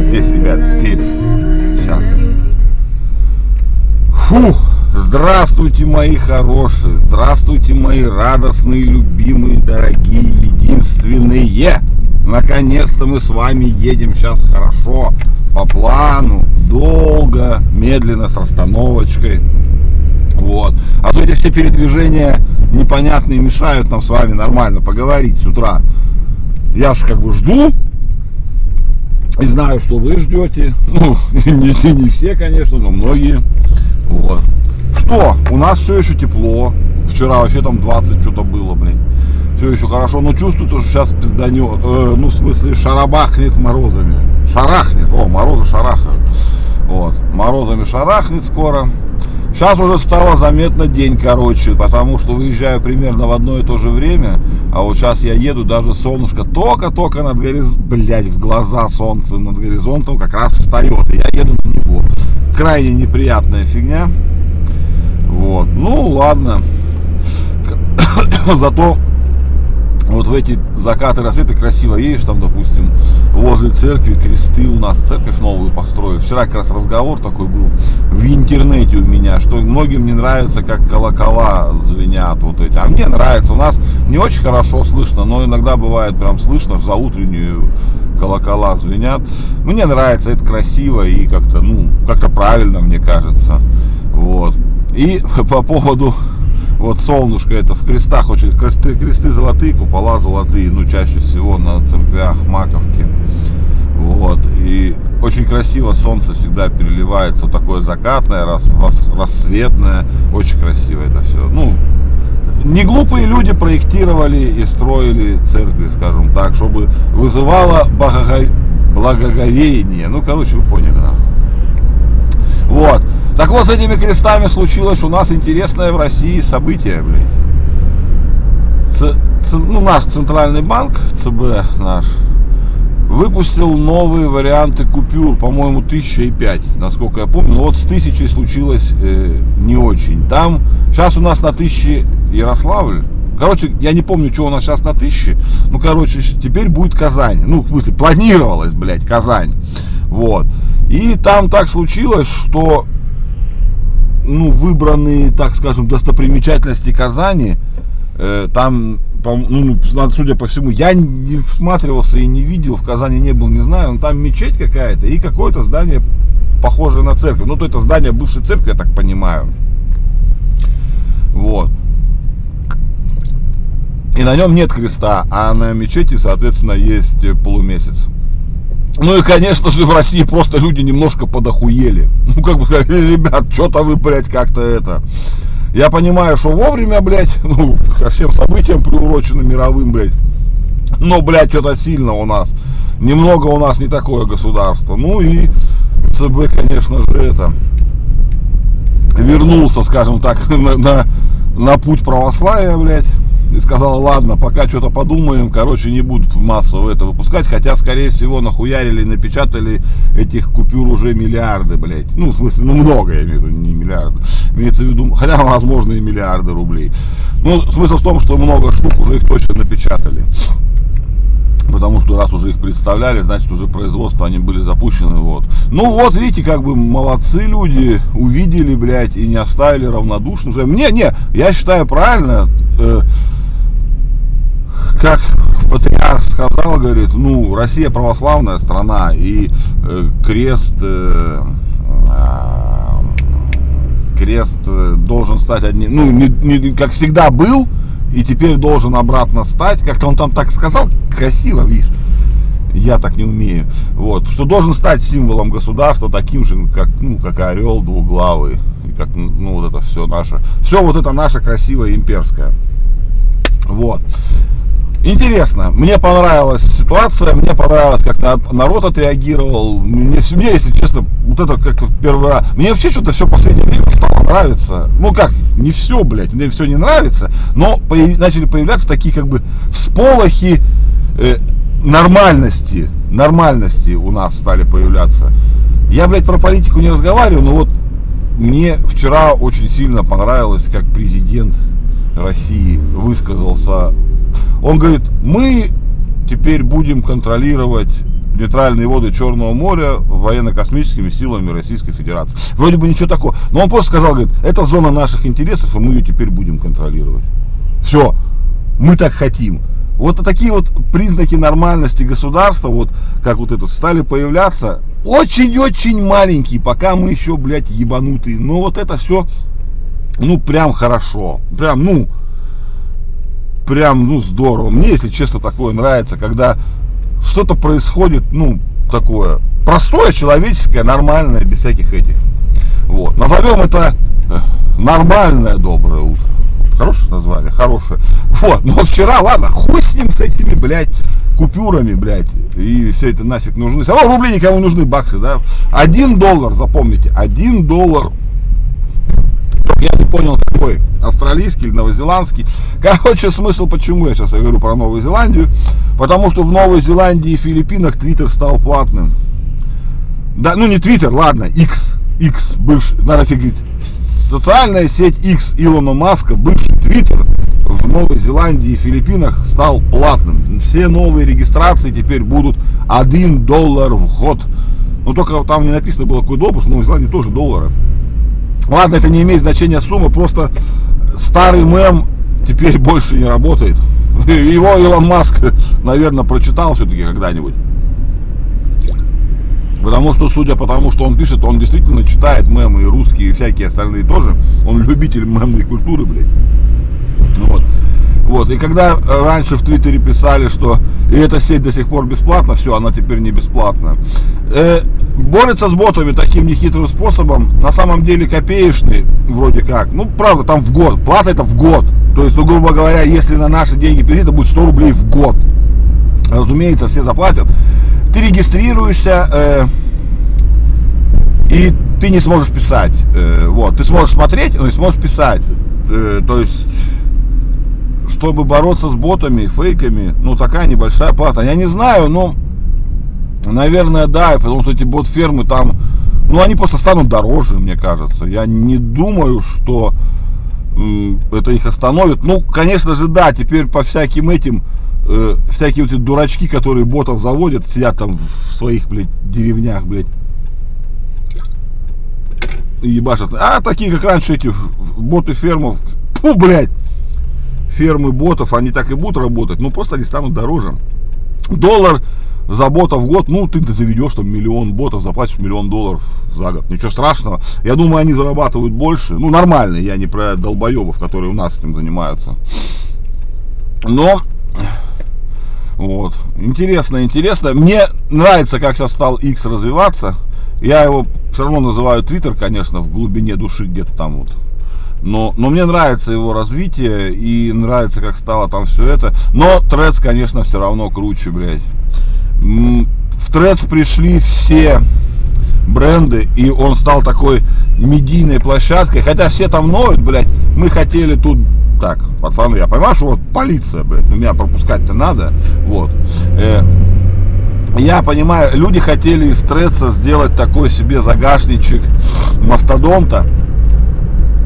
здесь, здесь, ребят, здесь. Сейчас. Фу! Здравствуйте, мои хорошие, здравствуйте, мои радостные, любимые, дорогие, единственные. Наконец-то мы с вами едем сейчас хорошо, по плану, долго, медленно, с остановочкой. Вот. А то эти все передвижения непонятные мешают нам с вами нормально поговорить с утра. Я же как бы жду, и знаю, что вы ждете. Ну, не, не все, конечно, но многие. Вот. Что? У нас все еще тепло. Вчера вообще там 20 что-то было, блин. Все еще хорошо, но чувствуется, что сейчас пизданет. Э, ну, в смысле, шарабахнет морозами. Шарахнет. О, морозы шарахают. Вот. Морозами шарахнет скоро. Сейчас уже стало заметно день короче, потому что выезжаю примерно в одно и то же время, а вот сейчас я еду, даже солнышко только-только над горизонтом, блять, в глаза солнце над горизонтом как раз встает, и я еду на него. Крайне неприятная фигня. Вот, ну ладно. Зато вот в эти закаты, рассветы красиво едешь там, допустим, возле церкви, кресты у нас, церковь новую построили. Вчера как раз разговор такой был в интернете у меня, что многим не нравится, как колокола звенят вот эти. А мне нравится, у нас не очень хорошо слышно, но иногда бывает прям слышно, за утреннюю колокола звенят. Мне нравится, это красиво и как-то, ну, как-то правильно, мне кажется. Вот. И по поводу вот солнышко это в крестах очень кресты, кресты золотые, купола золотые, ну чаще всего на церквях Маковки. Очень красиво солнце всегда переливается, вот такое закатное, рас, рассветное, очень красиво это все. Ну, не глупые люди проектировали и строили церкви, скажем так, чтобы вызывало благоговение. Ну, короче, вы поняли, нахуй. Вот. Так вот, с этими крестами случилось у нас интересное в России событие, блядь. Ц, ц, ну, наш центральный банк, ЦБ наш, выпустил новые варианты купюр, по-моему, тысяча и пять, насколько я помню. Но вот с тысячей случилось э, не очень. Там, сейчас у нас на тысяче Ярославль, Короче, я не помню, что у нас сейчас на тысяче. Ну, короче, теперь будет Казань. Ну, в смысле, планировалось, блядь, Казань. Вот. И там так случилось, что ну, выбранные, так скажем, достопримечательности Казани, там, по, ну, судя по всему, я не всматривался и не видел, в Казани не был, не знаю, но там мечеть какая-то и какое-то здание похожее на церковь. Ну, то это здание бывшей церкви, я так понимаю. Вот. И на нем нет креста, а на мечети, соответственно, есть полумесяц. Ну и, конечно же, в России просто люди немножко подохуели. Ну, как бы сказали, ребят, что-то вы, блядь, как-то это... Я понимаю, что вовремя, блядь, ну, ко всем событиям приурочено мировым, блядь. Но, блядь, что-то сильно у нас. Немного у нас не такое государство. Ну и ЦБ, конечно же, это... Вернулся, скажем так, на, на, на путь православия, блядь и сказал, ладно, пока что-то подумаем, короче, не будут массово это выпускать, хотя, скорее всего, нахуярили, напечатали этих купюр уже миллиарды, блядь. Ну, в смысле, ну, много, я имею в виду, не миллиарды. Имеется в виду, хотя, возможно, и миллиарды рублей. Ну, смысл в том, что много штук уже их точно напечатали. Потому что раз уже их представляли, значит уже производство они были запущены. Вот. Ну вот, видите, как бы молодцы люди, увидели, блядь, и не оставили равнодушным. Не, не, я считаю правильно. Э, как патриарх сказал, говорит, ну, Россия православная страна, и э, крест, э, а, крест э, должен стать одним, ну, не, не, как всегда был, и теперь должен обратно стать, как-то он там так сказал, красиво, видишь, я так не умею, вот, что должен стать символом государства, таким же, как, ну, как орел двуглавый, и как, ну, вот это все наше, все вот это наше красивое имперское, вот. Интересно, мне понравилась ситуация, мне понравилось, как народ отреагировал. Мне, мне если честно, вот это как-то в первый раз. Мне вообще что-то все в последнее время стало нравиться. Ну как, не все, блядь, мне все не нравится, но появ, начали появляться такие как бы всполохи э, нормальности. Нормальности у нас стали появляться. Я, блядь, про политику не разговариваю, но вот мне вчера очень сильно понравилось, как президент России высказался он говорит, мы теперь будем контролировать нейтральные воды Черного моря военно-космическими силами Российской Федерации. Вроде бы ничего такого. Но он просто сказал, говорит, это зона наших интересов, и мы ее теперь будем контролировать. Все, мы так хотим. Вот такие вот признаки нормальности государства, вот как вот это, стали появляться очень-очень маленькие, пока мы еще, блядь, ебанутые. Но вот это все, ну, прям хорошо. Прям, ну, прям, ну, здорово. Мне, если честно, такое нравится, когда что-то происходит, ну, такое простое, человеческое, нормальное, без всяких этих. Вот. Назовем это э, нормальное доброе утро. Хорошее название, хорошее. Вот, но вчера, ладно, хуй с ним, с этими, блядь, купюрами, блядь, и все это нафиг нужны. Все равно рубли никому нужны, баксы, да. Один доллар, запомните, один доллар. Я не понял, какой, австралийский или новозеландский. Короче, смысл, почему я сейчас говорю про Новую Зеландию. Потому что в Новой Зеландии и Филиппинах Твиттер стал платным. Да, ну не Твиттер, ладно, X. X, бывший, надо офигеть. Социальная сеть X Илона Маска, бывший Твиттер, в Новой Зеландии и Филиппинах стал платным. Все новые регистрации теперь будут 1 доллар в год. Но только там не написано было какой доллар, в Новой Зеландии тоже доллары. Ладно, это не имеет значения сумма, просто старый мем теперь больше не работает. Его Илон Маск, наверное, прочитал все-таки когда-нибудь. Потому что, судя по тому, что он пишет, он действительно читает мемы и русские, и всякие остальные тоже. Он любитель мемной культуры, блядь. Вот. Вот. И когда раньше в Твиттере писали, что и эта сеть до сих пор бесплатна, все, она теперь не бесплатна. Э, борется с ботами таким нехитрым способом, на самом деле копеечный, вроде как. Ну, правда, там в год. Плата это в год. То есть, ну, грубо говоря, если на наши деньги перейти, это будет 100 рублей в год. Разумеется, все заплатят ты регистрируешься, э, и ты не сможешь писать. Э, вот, ты сможешь смотреть, но не сможешь писать. Э, то есть, чтобы бороться с ботами, фейками, ну, такая небольшая плата. Я не знаю, но, наверное, да, потому что эти бот-фермы там, ну, они просто станут дороже, мне кажется. Я не думаю, что это их остановит. Ну, конечно же, да, теперь по всяким этим э, всякие вот эти дурачки, которые ботов заводят, сидят там в своих, блядь, деревнях, блядь, ебашат. А такие, как раньше эти боты фермов, фу, блядь, фермы ботов, они так и будут работать, но просто они станут дороже. Доллар за бота в год, ну, ты заведешь там миллион ботов, заплатишь миллион долларов за год. Ничего страшного. Я думаю, они зарабатывают больше. Ну, нормально, я не про долбоебов, которые у нас этим занимаются. Но вот. Интересно, интересно. Мне нравится, как сейчас стал X развиваться. Я его все равно называю Twitter, конечно, в глубине души где-то там вот. Но, но мне нравится его развитие и нравится, как стало там все это. Но Threads, конечно, все равно круче, блядь. В Threads пришли все бренды, и он стал такой медийной площадкой. Хотя все там ноют, блядь, мы хотели тут так, пацаны, я понимаю, что у вас полиция, блядь, меня пропускать-то надо, вот. Э, я понимаю, люди хотели из Треца сделать такой себе загашничек мастодонта,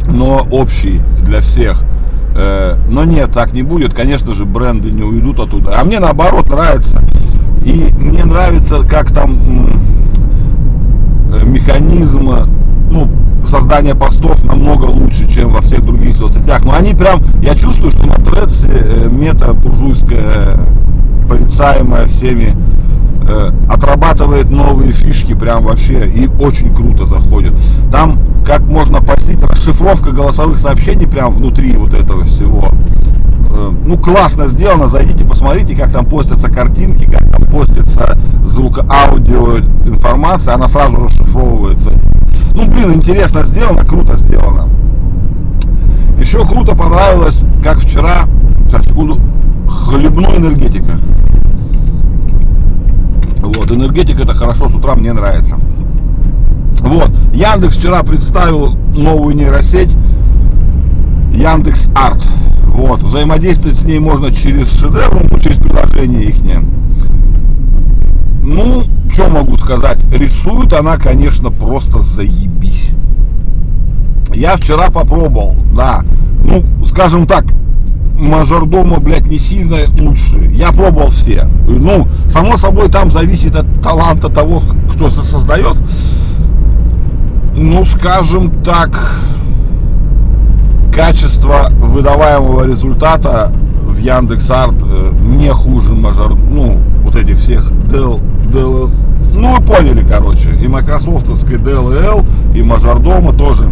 но общий для всех. Э, но нет, так не будет. Конечно же, бренды не уйдут оттуда. А мне наоборот нравится. И мне нравится, как там э, механизм ну, создание постов намного лучше, чем во всех других соцсетях. Но они прям, я чувствую, что на Тредсе э, мета буржуйская, порицаемая всеми, э, отрабатывает новые фишки прям вообще и очень круто заходит. Там, как можно постить, расшифровка голосовых сообщений прям внутри вот этого всего. Э, ну, классно сделано, зайдите, посмотрите, как там постятся картинки, как там постится звук, аудио, информация, она сразу расшифровывается ну, блин, интересно сделано, круто сделано. Еще круто понравилось, как вчера, сейчас секунду, хлебной энергетика. Вот, энергетика это хорошо с утра, мне нравится. Вот, Яндекс вчера представил новую нейросеть Яндекс Арт. Вот, взаимодействовать с ней можно через шедевр, ну, через приложение их. Ну, что могу сказать? Рисует она, конечно, просто заебись. Я вчера попробовал, да. Ну, скажем так, мажордома, блядь, не сильно лучше. Я пробовал все. Ну, само собой, там зависит от таланта того, кто создает. Ну, скажем так, качество выдаваемого результата в Яндекс.Арт э, не хуже мажор, ну, вот этих всех Dell, Dell, ну, вы поняли, короче, и майкрософтовской DLL, и мажордома тоже.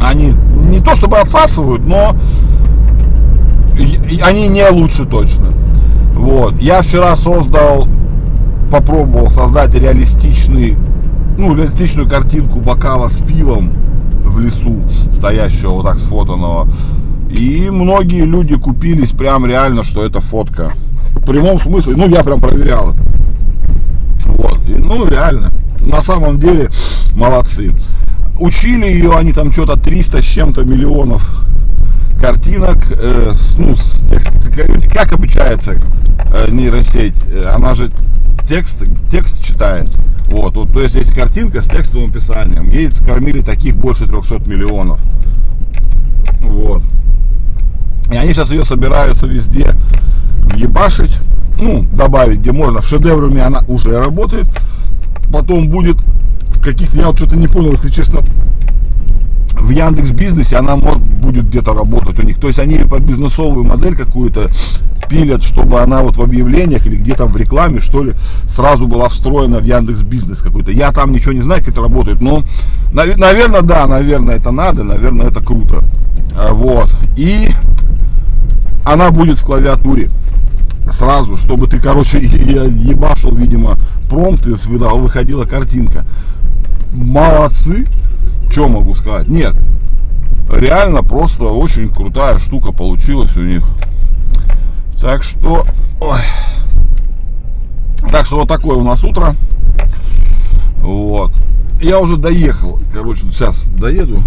Они не то чтобы отсасывают, но они не лучше точно. Вот. Я вчера создал, попробовал создать реалистичный, ну, реалистичную картинку бокала с пивом в лесу, стоящего вот так сфотанного. И многие люди купились прям реально, что это фотка. В прямом смысле, ну, я прям проверял это. Вот. И, ну, реально. На самом деле, молодцы. Учили ее они там что-то 300 с чем-то миллионов картинок, э, ну, с, как обучается э, нейросеть, она же текст, текст читает. Вот, вот, то есть есть картинка с текстовым описанием. Ей скормили таких больше 300 миллионов. Вот. И они сейчас ее собираются везде ебашить, ну, добавить, где можно. В шедевруме она уже работает. Потом будет в каких-то, я вот что-то не понял, если честно, в Яндекс Бизнесе она может, будет где-то работать у них. То есть они по бизнесовую модель какую-то пилят, чтобы она вот в объявлениях или где-то в рекламе, что ли, сразу была встроена в Яндекс Бизнес какой-то. Я там ничего не знаю, как это работает, но, наверное, да, наверное, это надо, наверное, это круто. А, вот. И она будет в клавиатуре сразу, чтобы ты, короче, ебашил, видимо, промпт и выходила картинка. Молодцы, что могу сказать? Нет, реально просто очень крутая штука получилась у них. Так что, ой. так что вот такое у нас утро. Вот. Я уже доехал, короче, сейчас доеду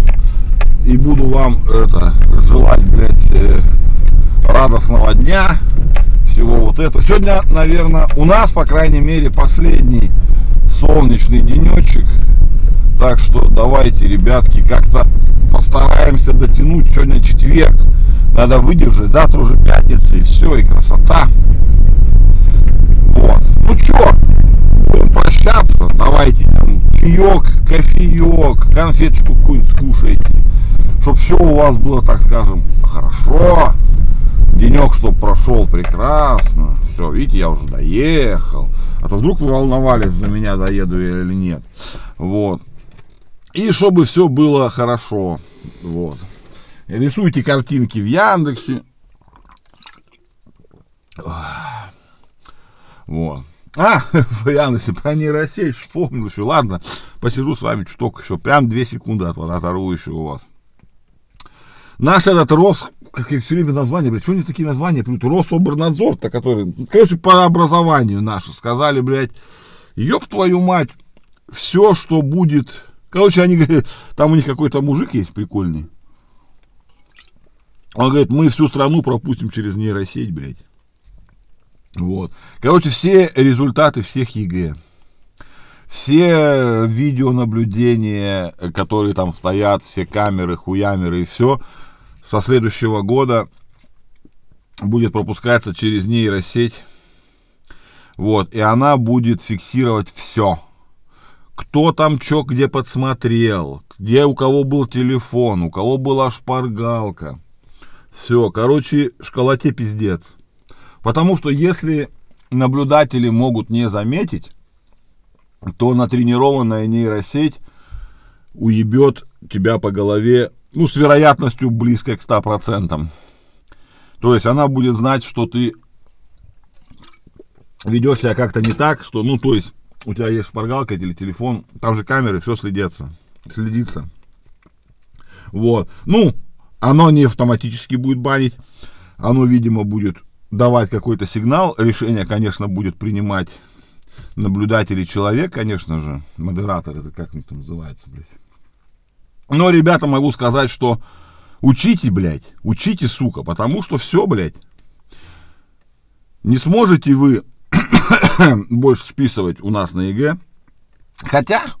и буду вам это желать, блядь, э, радостного дня, всего вот этого. Сегодня, наверное, у нас, по крайней мере, последний солнечный денечек. Так что давайте, ребятки, как-то постараемся дотянуть. Сегодня четверг. Надо выдержать. Завтра уже пятница и все, и красота. Вот. Ну что, будем прощаться. Давайте там чаек, кофеек, конфеточку какую-нибудь скушайте. Чтоб все у вас было, так скажем, хорошо. Денек, чтоб прошел прекрасно. Все, видите, я уже доехал. А то вдруг вы волновались за меня, доеду я или нет. Вот. И чтобы все было хорошо. Вот. Рисуйте картинки в Яндексе. Вот. А, в Яндексе про нейросеть вспомнил еще. Ладно, посижу с вами чуток еще. Прям две секунды от, оторву еще у вас. Наш этот Рос, как я все время название, блядь, что они такие названия плют? Рособорнадзор-то, который, короче, по образованию наши сказали, блядь, ёб твою мать, все, что будет Короче, они говорят, там у них какой-то мужик есть прикольный. Он говорит, мы всю страну пропустим через нейросеть, блядь. Вот. Короче, все результаты всех ЕГЭ, все видеонаблюдения, которые там стоят, все камеры, хуямеры и все, со следующего года будет пропускаться через нейросеть. Вот, и она будет фиксировать все кто там что где подсмотрел, где у кого был телефон, у кого была шпаргалка. Все, короче, школоте пиздец. Потому что если наблюдатели могут не заметить, то натренированная нейросеть уебет тебя по голове, ну, с вероятностью близкой к 100%. То есть она будет знать, что ты ведешь себя как-то не так, что, ну, то есть у тебя есть шпаргалка или телефон, там же камеры, все следится, следится. Вот. Ну, оно не автоматически будет банить, оно, видимо, будет давать какой-то сигнал. Решение, конечно, будет принимать наблюдатель человек, конечно же, модератор, это как это называется, блядь. Но, ребята, могу сказать, что учите, блядь, учите, сука, потому что все, блядь, не сможете вы больше списывать у нас на ЕГЭ. Хотя,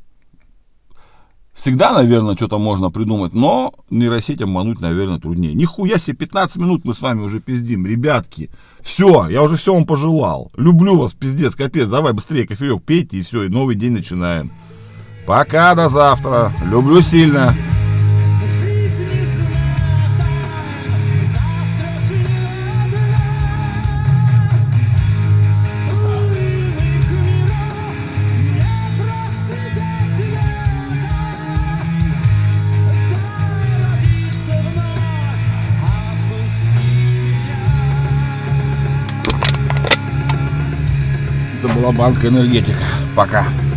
Всегда, наверное, что-то можно придумать, но нейросеть обмануть, наверное, труднее. Нихуя себе, 15 минут мы с вами уже пиздим, ребятки. Все, я уже все вам пожелал. Люблю вас, пиздец, капец. Давай быстрее кофеек пейте и все, и новый день начинаем. Пока, до завтра. Люблю сильно. Была банка энергетика. Пока.